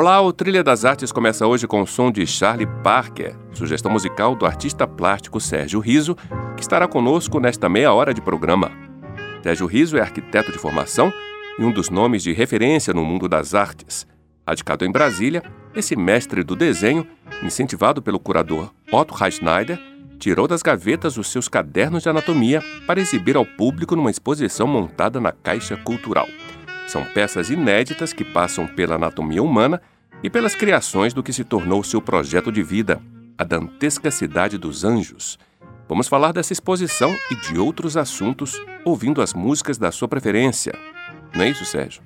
Olá, o Trilha das Artes começa hoje com o som de Charlie Parker, sugestão musical do artista plástico Sérgio Riso, que estará conosco nesta meia hora de programa. Sérgio Riso é arquiteto de formação e um dos nomes de referência no mundo das artes. Radicado em Brasília, esse mestre do desenho, incentivado pelo curador Otto Reichneider, tirou das gavetas os seus cadernos de anatomia para exibir ao público numa exposição montada na Caixa Cultural. São peças inéditas que passam pela anatomia humana e pelas criações do que se tornou seu projeto de vida, a dantesca Cidade dos Anjos. Vamos falar dessa exposição e de outros assuntos ouvindo as músicas da sua preferência. Não é isso, Sérgio?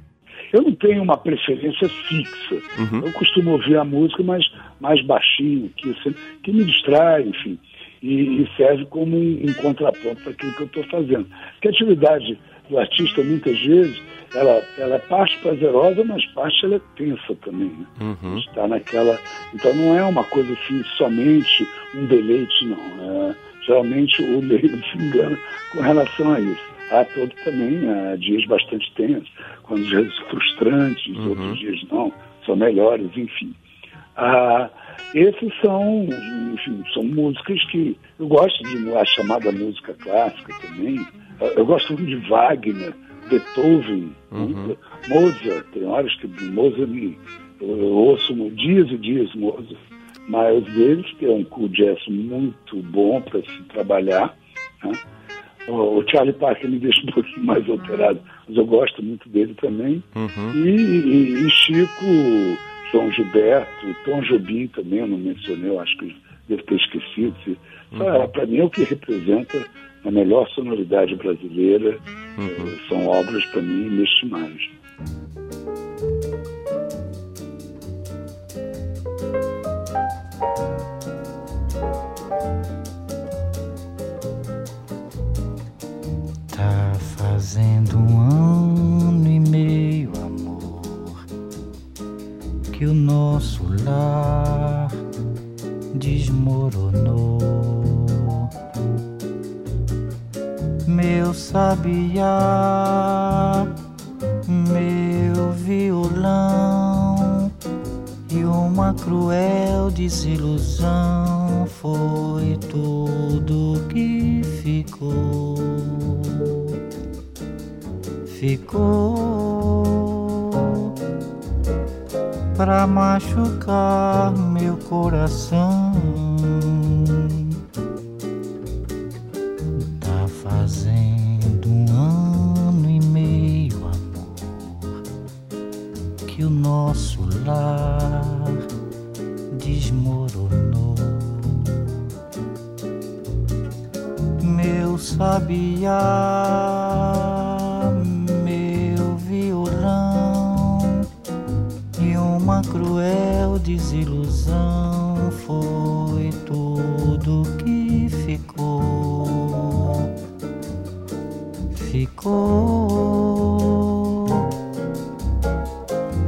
Eu não tenho uma preferência fixa. Uhum. Eu costumo ouvir a música mais, mais baixinho, que, que me distrai, enfim, e, e serve como um, um contraponto para aquilo que eu estou fazendo. A atividade do artista, muitas vezes, ela, ela é parte prazerosa, mas parte ela é tensa também. Né? Uhum. Está naquela. Então não é uma coisa assim, somente um deleite, não. É, geralmente o leigo se engana com relação a isso. Há todo também há dias bastante tensos, quando dias frustrantes, uhum. outros dias não, são melhores, enfim. Ah, esses são, enfim, são músicas que eu gosto de a chamada música clássica também. Eu gosto muito de Wagner, Beethoven, uhum. Mozart. Tem horas que Mozart me, eu, ouço dias e dias Mozart. Mas deles, que é um cool jazz muito bom para se trabalhar. Né? O Charlie Parker me deixa um pouquinho mais alterado, mas eu gosto muito dele também. Uhum. E, e, e, Chico, João Gilberto, Tom Jobim também, eu não mencionei, eu acho que devo ter esquecido. Uhum. Para mim é o que representa a melhor sonoridade brasileira. Uhum. Eh, são obras, para mim, inestimáveis. Nosso lar desmoronou. meu sabiá, pra machucar meu coração. Uma cruel desilusão foi tudo que ficou. Ficou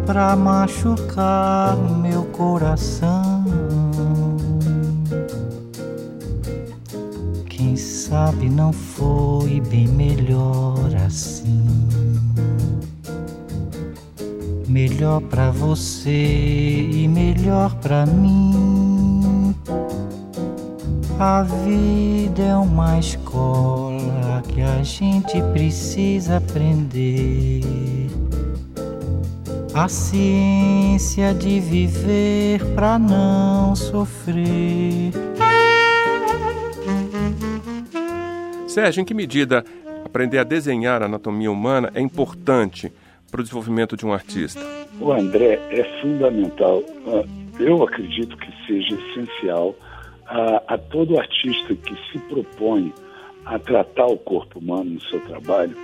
pra machucar meu coração. Quem sabe não foi bem melhor assim. Melhor pra você e melhor pra mim. A vida é uma escola que a gente precisa aprender a ciência de viver para não sofrer. Sérgio, em que medida aprender a desenhar a anatomia humana é importante para o desenvolvimento de um artista? O André é fundamental. Ah, eu acredito que seja essencial a, a todo artista que se propõe a tratar o corpo humano no seu trabalho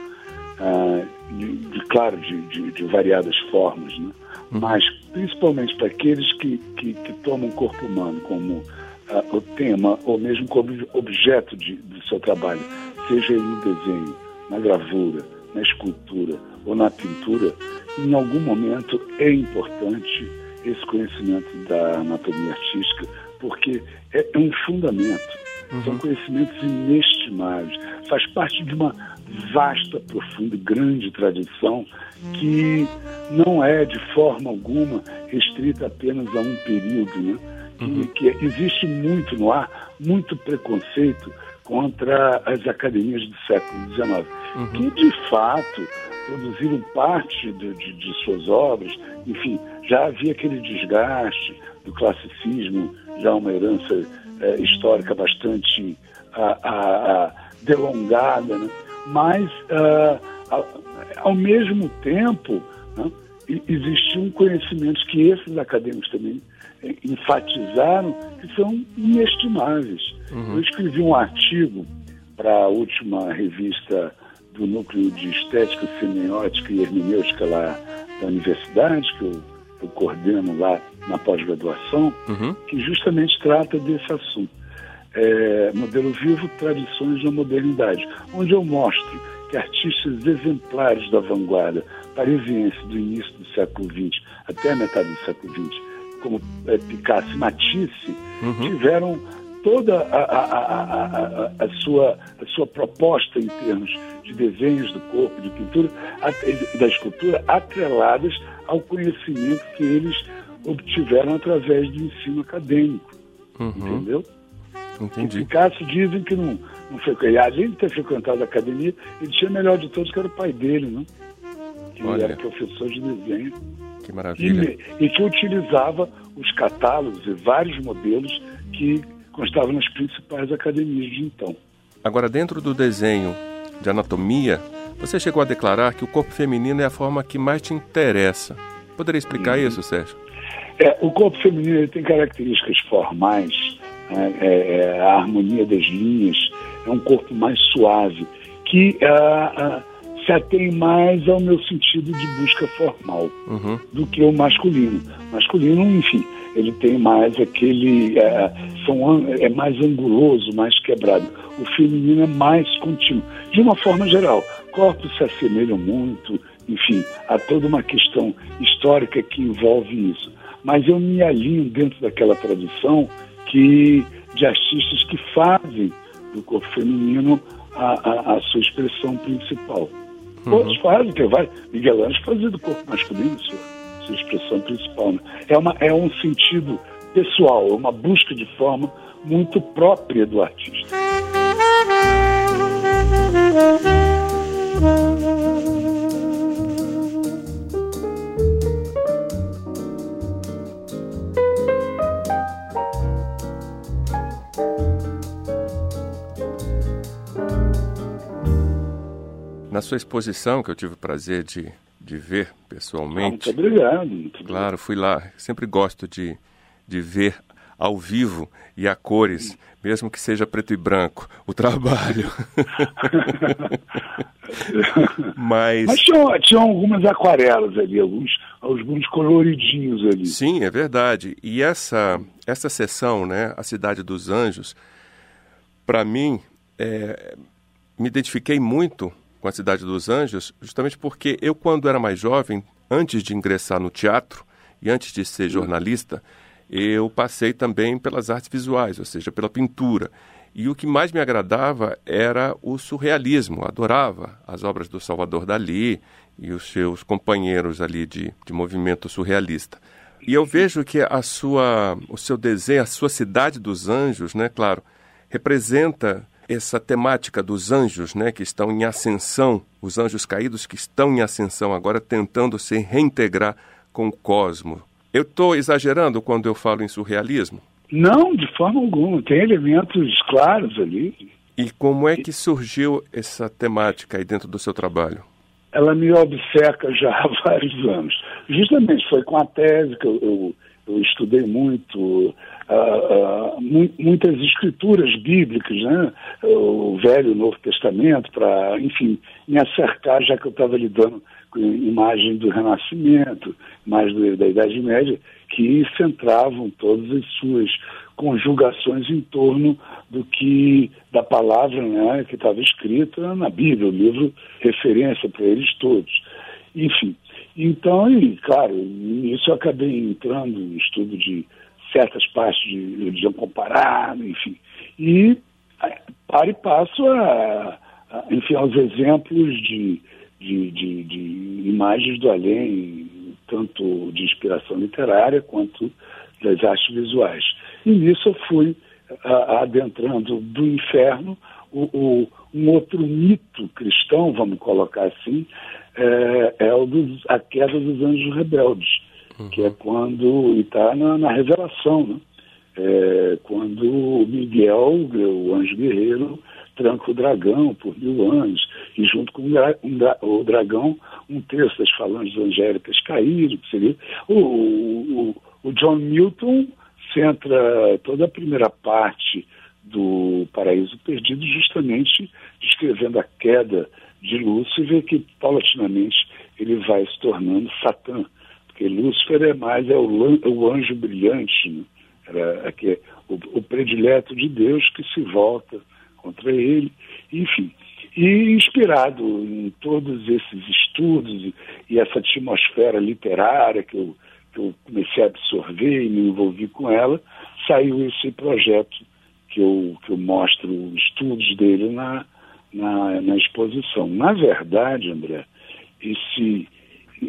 ah, de, de, claro, de, de, de, variadas formas, né? Mas principalmente para aqueles que, que, que, tomam o corpo humano como uh, o tema ou mesmo como objeto de, de seu trabalho, seja ele no desenho, na gravura, na escultura ou na pintura, em algum momento é importante esse conhecimento da anatomia artística, porque é um fundamento, uhum. são conhecimentos inestimáveis, faz parte de uma vasta, profunda, grande tradição que não é de forma alguma restrita apenas a um período, né? Uhum. Que, que existe muito no ar, muito preconceito contra as academias do século XIX, uhum. que de fato produziram parte de, de, de, suas obras, enfim, já havia aquele desgaste do classicismo, já uma herança é, histórica bastante a, a, a delongada, né? mas uh, ao mesmo tempo né, existiam conhecimentos que esses acadêmicos também eh, enfatizaram que são inestimáveis. Uhum. Eu escrevi um artigo para a última revista do Núcleo de Estética, Semiótica e Hermenêutica lá da universidade, que eu, eu coordeno lá na pós-graduação, uhum. que justamente trata desse assunto. É, modelo vivo, tradições da modernidade, onde eu mostro que artistas exemplares da vanguarda parisiense do início do século XX até a metade do século XX, como é, Picasso e Matisse, uhum. tiveram toda a, a, a, a, sua, a sua proposta em termos de desenhos do corpo, de pintura, da escultura, atreladas ao conhecimento que eles obtiveram através do ensino acadêmico. Uhum. Entendeu? Entendi. E Picasso dizem que não, não frequentava, além de ter frequentado a academia, ele tinha o melhor de todos, que era o pai dele, né? Que Olha. era professor de desenho. Que maravilha. E, e que utilizava os catálogos e vários modelos que constavam nas principais academias de então. Agora, dentro do desenho de anatomia, você chegou a declarar que o corpo feminino é a forma que mais te interessa. Poderia explicar uhum. isso, Sérgio? É, o corpo feminino tem características formais, né? é, é, a harmonia das linhas, é um corpo mais suave, que uh, uh, se atém mais ao meu sentido de busca formal uhum. do que o masculino. Masculino, enfim, ele tem mais aquele. É, são, é mais anguloso, mais quebrado. O feminino é mais contínuo. De uma forma geral, corpos se assemelham muito, enfim, há toda uma questão histórica que envolve isso. Mas eu me alinho dentro daquela tradição que de artistas que fazem do corpo feminino a, a, a sua expressão principal. Uhum. Outros fazem, que vai. Miguel Ângelo fazia do corpo masculino sua, sua expressão principal. Né? É, uma, é um sentido pessoal, é uma busca de forma muito própria do artista. Na sua exposição, que eu tive o prazer de, de ver pessoalmente. Ah, muito obrigado. Muito claro, fui lá. Sempre gosto de, de ver ao vivo e a cores, mesmo que seja preto e branco, o trabalho. Mas, Mas tinham, tinham algumas aquarelas ali, alguns, alguns coloridinhos ali. Sim, é verdade. E essa, essa sessão, né, A Cidade dos Anjos, para mim, é, me identifiquei muito com a Cidade dos Anjos, justamente porque eu, quando era mais jovem, antes de ingressar no teatro e antes de ser jornalista, eu passei também pelas artes visuais, ou seja, pela pintura. E o que mais me agradava era o surrealismo. Adorava as obras do Salvador Dali e os seus companheiros ali de, de movimento surrealista. E eu vejo que a sua, o seu desenho, a sua cidade dos anjos, né, claro, representa essa temática dos anjos, né, que estão em ascensão, os anjos caídos que estão em ascensão agora tentando se reintegrar com o cosmo. Eu estou exagerando quando eu falo em surrealismo? Não, de forma alguma. Tem elementos claros ali. E como é que surgiu essa temática aí dentro do seu trabalho? Ela me obceca já há vários anos. Justamente foi com a tese que eu, eu, eu estudei muito uh, uh, muitas escrituras bíblicas, né? o Velho e o Novo Testamento, para, enfim, me acercar, já que eu estava lidando imagem do Renascimento, mais da Idade Média, que centravam todas as suas conjugações em torno do que da palavra né, que estava escrita na Bíblia, o livro referência para eles todos. Enfim, então, e, claro, nisso eu acabei entrando no estudo de certas partes de religião comparada, enfim, e para e passo a, a enfim, aos exemplos de, de, de, de imagens do além, tanto de inspiração literária quanto das artes visuais. E nisso eu fui a, adentrando do inferno o, o, um outro mito cristão, vamos colocar assim, é, é o dos, a queda dos anjos rebeldes, uhum. que é quando está na, na, revelação, né? É, quando Miguel, o anjo guerreiro, tranca o dragão por mil anos, e junto com o dragão, um texto das falanges angélicas caíram, que seria o, o, o John Milton centra toda a primeira parte do Paraíso Perdido justamente descrevendo a queda de Lúcifer, que paulatinamente ele vai se tornando Satã, porque Lúcifer é mais é o, o anjo brilhante, né? Era, aqui, o, o predileto de Deus que se volta contra ele, enfim. E inspirado em todos esses estudos e, e essa atmosfera literária que eu, que eu comecei a absorver e me envolvi com ela, saiu esse projeto que eu, que eu mostro os estudos dele na, na, na exposição. Na verdade, André, esse,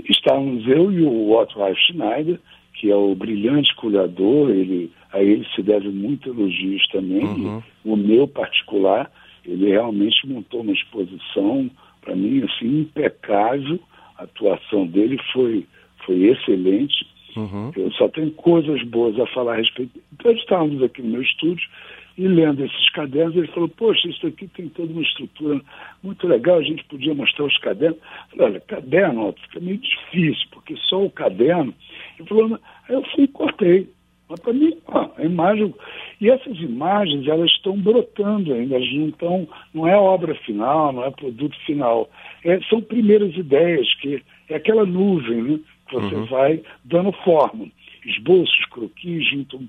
estávamos eu e o Otto Ralf Schneider, que é o brilhante curador, ele, a ele se deve muito elogios também, uhum. o meu particular, ele realmente montou uma exposição, para mim, assim, impecável, a atuação dele foi, foi excelente, uhum. eu só tenho coisas boas a falar a respeito. Então, estávamos aqui no meu estúdio, e lendo esses cadernos, ele falou, poxa, isso aqui tem toda uma estrutura muito legal, a gente podia mostrar os cadernos. Eu falei, olha, caderno ó, fica meio difícil, porque só o caderno. Ele falou, aí eu fui e cortei. Mas para mim, ó, a imagem. E essas imagens, elas estão brotando ainda, elas não estão, não é obra final, não é produto final. É, são primeiras ideias, que é aquela nuvem né, que você uhum. vai dando forma esboços, croquis, junto um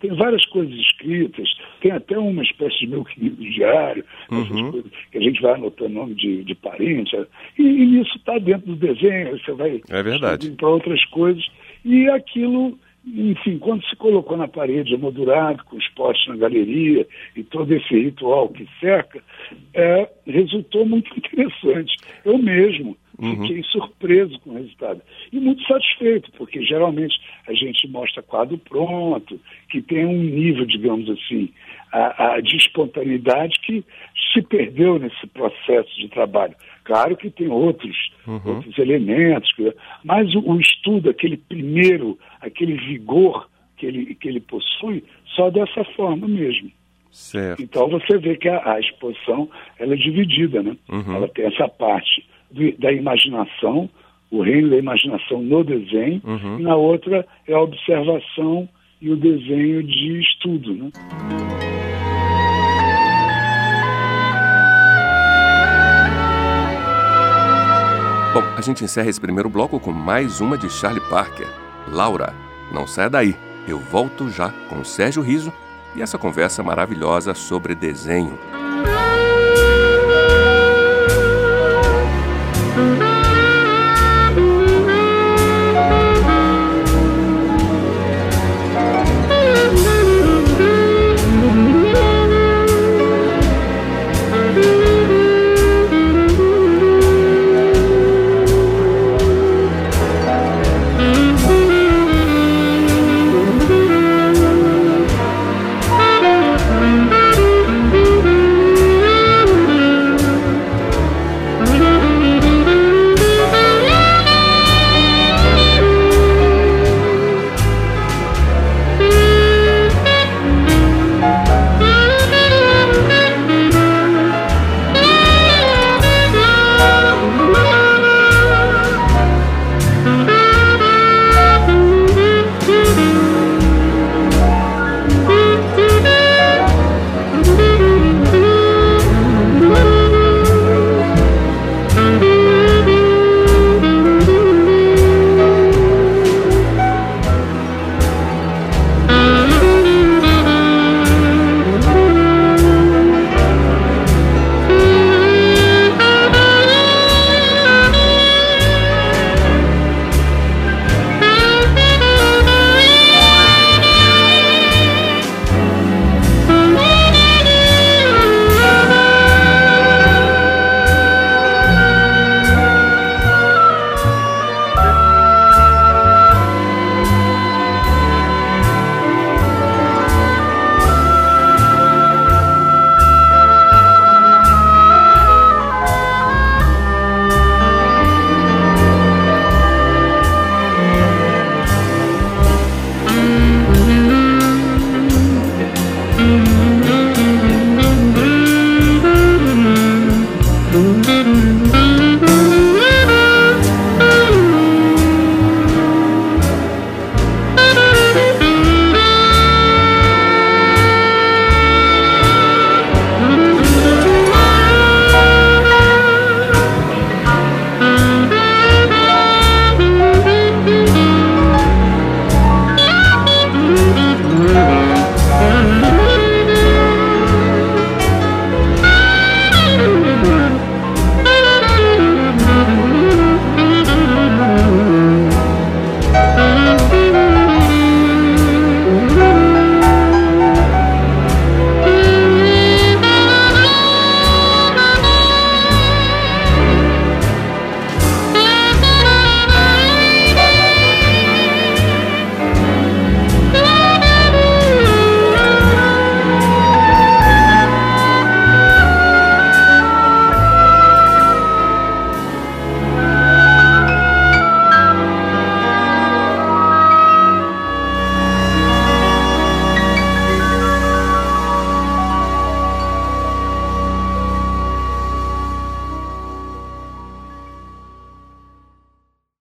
Tem várias coisas escritas, tem até uma espécie de meu querido diário, uhum. coisas que a gente vai anotando nome de, de parente. E, e isso está dentro do desenho, você vai é para outras coisas. E aquilo enfim, quando se colocou na parede emoldurado, com os postes na galeria e todo esse ritual que cerca, é, resultou muito interessante. Eu mesmo Uhum. Fiquei surpreso com o resultado. E muito satisfeito, porque geralmente a gente mostra quadro pronto, que tem um nível, digamos assim, a, a, de espontaneidade que se perdeu nesse processo de trabalho. Claro que tem outros, uhum. outros elementos, mas o, o, estudo, aquele primeiro, aquele vigor que ele, que ele possui, só dessa forma mesmo. Certo. Então você vê que a, a exposição ela é dividida, né? Uhum. Ela tem essa parte da imaginação, o reino da imaginação no desenho, uhum. e na outra é a observação e o desenho de estudo. Né? Bom, a gente encerra esse primeiro bloco com mais uma de Charlie Parker. Laura, não saia daí. Eu volto já com Sérgio Riso e essa conversa maravilhosa sobre desenho.